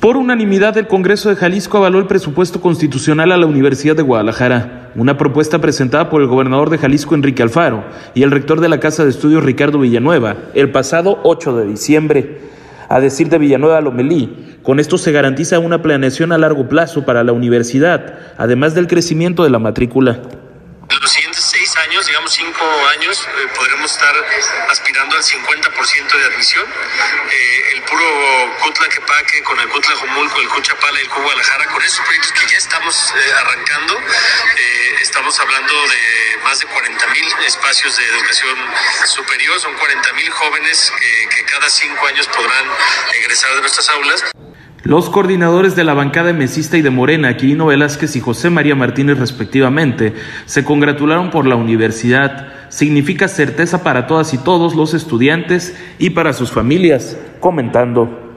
Por unanimidad, el Congreso de Jalisco avaló el presupuesto constitucional a la Universidad de Guadalajara, una propuesta presentada por el gobernador de Jalisco, Enrique Alfaro, y el rector de la Casa de Estudios, Ricardo Villanueva, el pasado 8 de diciembre. A decir de Villanueva Lomelí, con esto se garantiza una planeación a largo plazo para la universidad, además del crecimiento de la matrícula años, digamos cinco años, eh, podremos estar aspirando al 50% de admisión. Eh, el puro Cutla Quepaque con el Cutla Jumulco, el Cuchapala y el Guadalajara, con esos proyectos que ya estamos eh, arrancando, estamos hablando de más de 40 mil espacios de educación superior, son 40 mil jóvenes que, que cada cinco años podrán egresar de nuestras aulas. Los coordinadores de la bancada mesista y de Morena, Quirino Velázquez y José María Martínez respectivamente, se congratularon por la universidad. Significa certeza para todas y todos los estudiantes y para sus familias, comentando.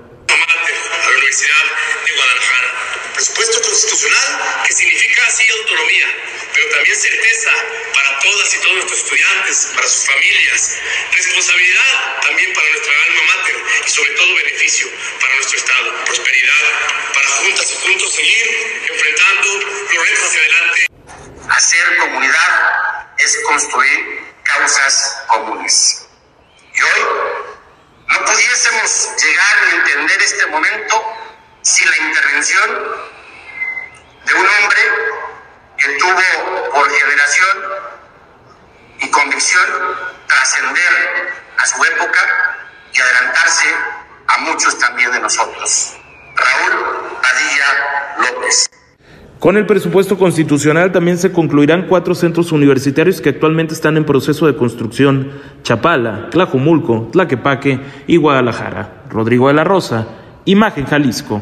Responsabilidad también para nuestra alma mater y sobre todo beneficio para nuestro Estado. Para juntas y juntos seguir enfrentando los retos hacia adelante. Hacer comunidad es construir causas comunes. Y hoy no pudiésemos llegar a entender este momento sin la intervención de un hombre que tuvo por generación y convicción trascender a su época y adelantarse a muchos también de nosotros. Con el presupuesto constitucional también se concluirán cuatro centros universitarios que actualmente están en proceso de construcción, Chapala, Tlajumulco, Tlaquepaque y Guadalajara. Rodrigo de la Rosa, Imagen Jalisco.